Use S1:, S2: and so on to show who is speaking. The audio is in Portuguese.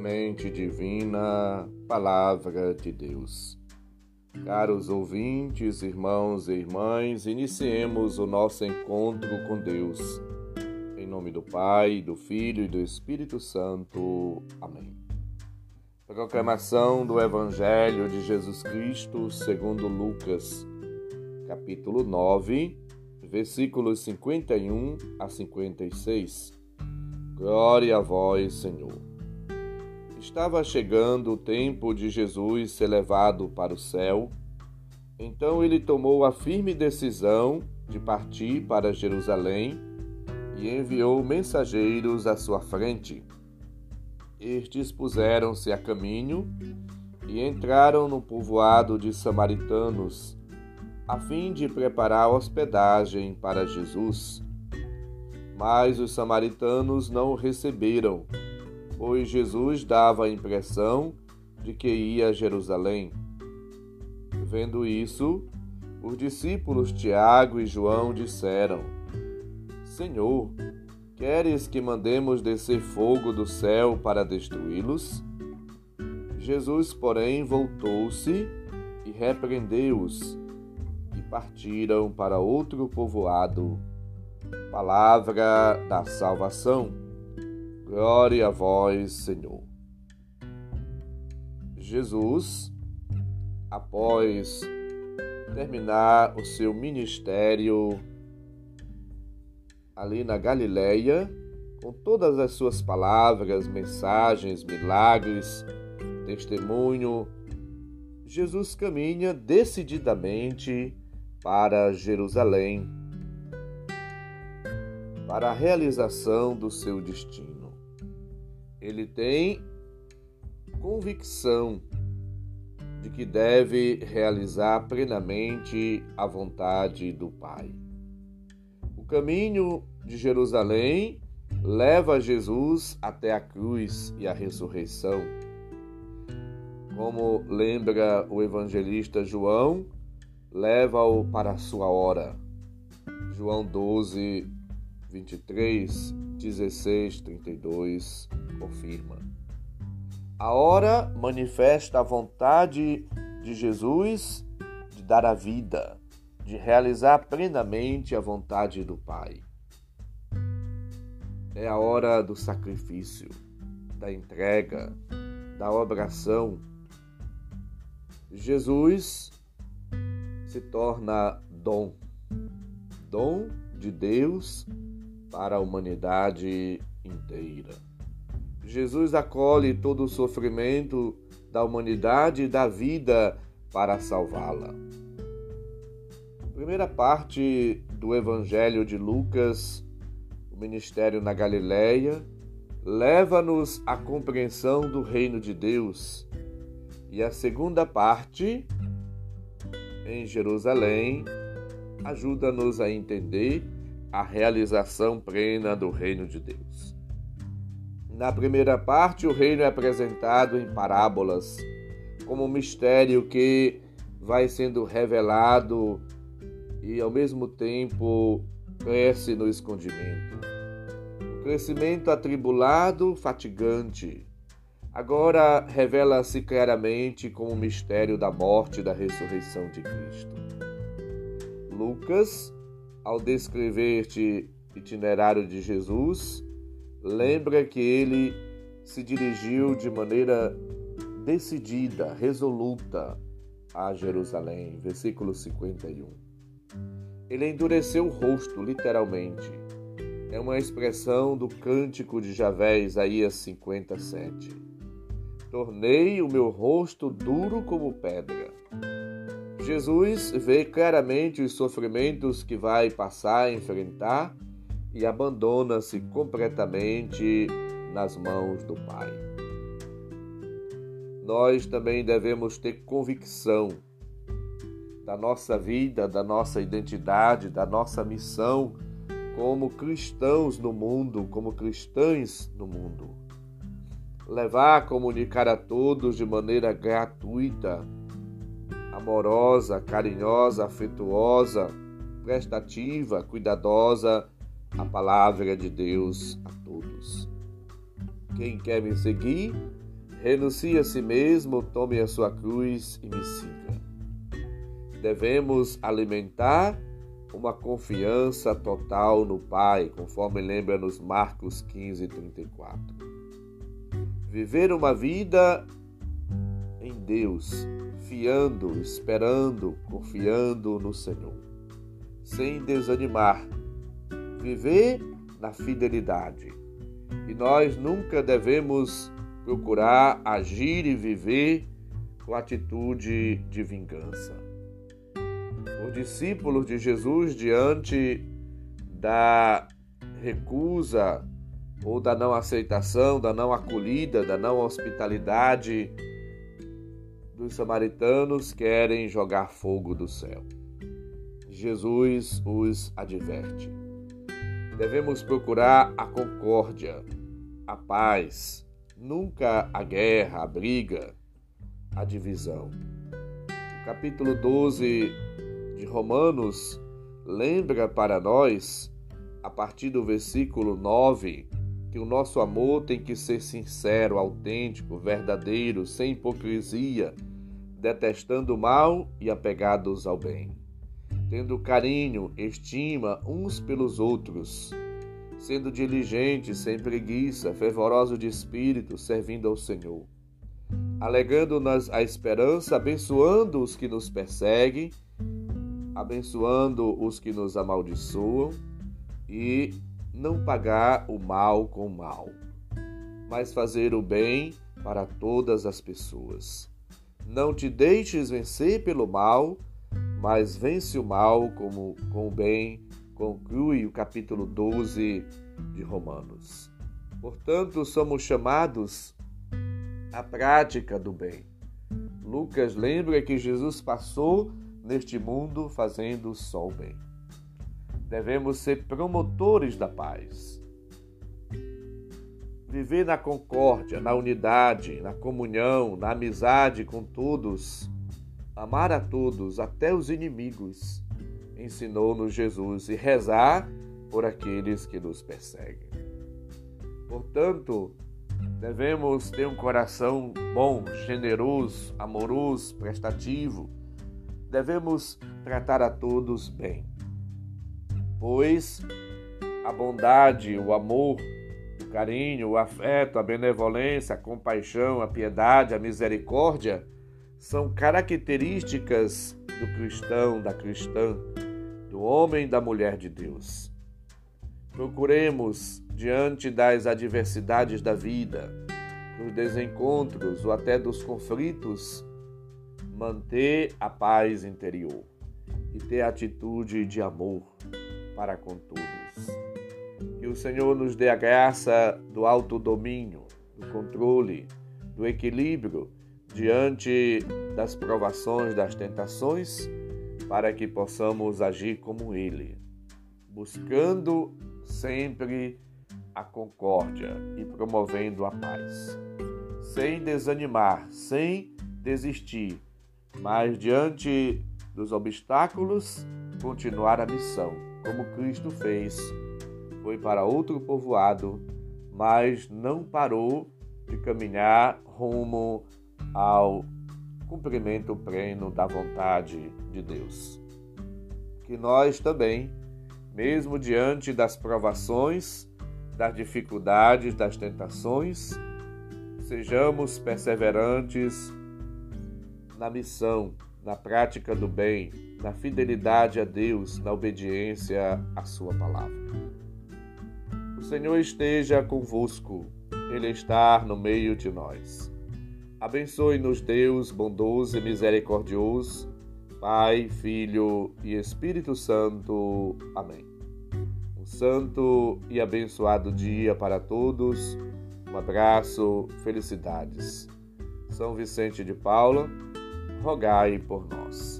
S1: Semente Divina, Palavra de Deus. Caros ouvintes, irmãos e irmãs, iniciemos o nosso encontro com Deus. Em nome do Pai, do Filho e do Espírito Santo. Amém. Proclamação do Evangelho de Jesus Cristo segundo Lucas, capítulo 9, versículos 51 a 56. Glória a vós, Senhor. Estava chegando o tempo de Jesus ser levado para o céu. Então ele tomou a firme decisão de partir para Jerusalém e enviou mensageiros à sua frente. Estes puseram-se a caminho e entraram no povoado de samaritanos, a fim de preparar hospedagem para Jesus. Mas os samaritanos não o receberam pois Jesus dava a impressão de que ia a Jerusalém. Vendo isso, os discípulos Tiago e João disseram: Senhor, queres que mandemos descer fogo do céu para destruí-los? Jesus, porém, voltou-se e repreendeu-os, e partiram para outro povoado. Palavra da salvação. Glória a vós, Senhor. Jesus, após terminar o seu ministério ali na Galileia, com todas as suas palavras, mensagens, milagres, testemunho, Jesus caminha decididamente para Jerusalém, para a realização do seu destino ele tem convicção de que deve realizar plenamente a vontade do Pai. O caminho de Jerusalém leva Jesus até a cruz e a ressurreição. Como lembra o evangelista João, leva-o para a sua hora. João 12, 23, 16, 32 confirma. A hora manifesta a vontade de Jesus de dar a vida, de realizar plenamente a vontade do Pai. É a hora do sacrifício, da entrega, da oração. Jesus se torna dom, dom de Deus para a humanidade inteira. Jesus acolhe todo o sofrimento da humanidade e da vida para salvá-la. Primeira parte do Evangelho de Lucas, o ministério na Galileia, leva-nos à compreensão do reino de Deus. E a segunda parte, em Jerusalém, ajuda-nos a entender a realização plena do reino de Deus. Na primeira parte, o reino é apresentado em parábolas, como um mistério que vai sendo revelado e, ao mesmo tempo, cresce no escondimento. O crescimento atribulado, fatigante, agora revela-se claramente como o mistério da morte e da ressurreição de Cristo. Lucas, ao descrever este itinerário de Jesus, lembra que ele se dirigiu de maneira decidida, resoluta a Jerusalém. Versículo 51. Ele endureceu o rosto, literalmente. É uma expressão do cântico de Javé, Isaías 57. Tornei o meu rosto duro como pedra. Jesus vê claramente os sofrimentos que vai passar a enfrentar e abandona-se completamente nas mãos do Pai. Nós também devemos ter convicção da nossa vida, da nossa identidade, da nossa missão como cristãos no mundo, como cristãs no mundo. Levar, comunicar a todos de maneira gratuita, amorosa, carinhosa, afetuosa, prestativa, cuidadosa a palavra de Deus a todos. Quem quer me seguir, renuncie a si mesmo, tome a sua cruz e me siga. Devemos alimentar uma confiança total no Pai, conforme lembra-nos Marcos 15, 34. Viver uma vida em Deus, fiando, esperando, confiando no Senhor, sem desanimar. Viver na fidelidade. E nós nunca devemos procurar agir e viver com atitude de vingança. Os discípulos de Jesus, diante da recusa ou da não aceitação, da não acolhida, da não hospitalidade dos samaritanos, querem jogar fogo do céu. Jesus os adverte. Devemos procurar a concórdia, a paz, nunca a guerra, a briga, a divisão. O capítulo 12 de Romanos lembra para nós, a partir do versículo 9, que o nosso amor tem que ser sincero, autêntico, verdadeiro, sem hipocrisia, detestando o mal e apegados ao bem tendo carinho, estima uns pelos outros, sendo diligentes, sem preguiça, fervorosos de espírito, servindo ao Senhor, alegando-nos a esperança, abençoando os que nos perseguem, abençoando os que nos amaldiçoam e não pagar o mal com o mal, mas fazer o bem para todas as pessoas. Não te deixes vencer pelo mal, mas vence o mal como, com o bem, conclui o capítulo 12 de Romanos. Portanto, somos chamados à prática do bem. Lucas lembra que Jesus passou neste mundo fazendo só o bem. Devemos ser promotores da paz. Viver na concórdia, na unidade, na comunhão, na amizade com todos amar a todos, até os inimigos, ensinou-nos Jesus, e rezar por aqueles que nos perseguem. Portanto, devemos ter um coração bom, generoso, amoroso, prestativo. Devemos tratar a todos bem, pois a bondade, o amor, o carinho, o afeto, a benevolência, a compaixão, a piedade, a misericórdia são características do cristão, da cristã, do homem e da mulher de Deus. Procuremos, diante das adversidades da vida, dos desencontros ou até dos conflitos, manter a paz interior e ter atitude de amor para com todos. Que o Senhor nos dê a graça do autodomínio, do controle, do equilíbrio diante das provações, das tentações, para que possamos agir como Ele, buscando sempre a concórdia e promovendo a paz, sem desanimar, sem desistir, mas diante dos obstáculos, continuar a missão, como Cristo fez. Foi para outro povoado, mas não parou de caminhar rumo ao cumprimento pleno da vontade de Deus. Que nós também, mesmo diante das provações, das dificuldades, das tentações, sejamos perseverantes na missão, na prática do bem, na fidelidade a Deus, na obediência à Sua palavra. O Senhor esteja convosco, Ele está no meio de nós. Abençoe-nos, Deus bondoso e misericordioso, Pai, Filho e Espírito Santo. Amém. Um santo e abençoado dia para todos. Um abraço, felicidades. São Vicente de Paula, rogai por nós.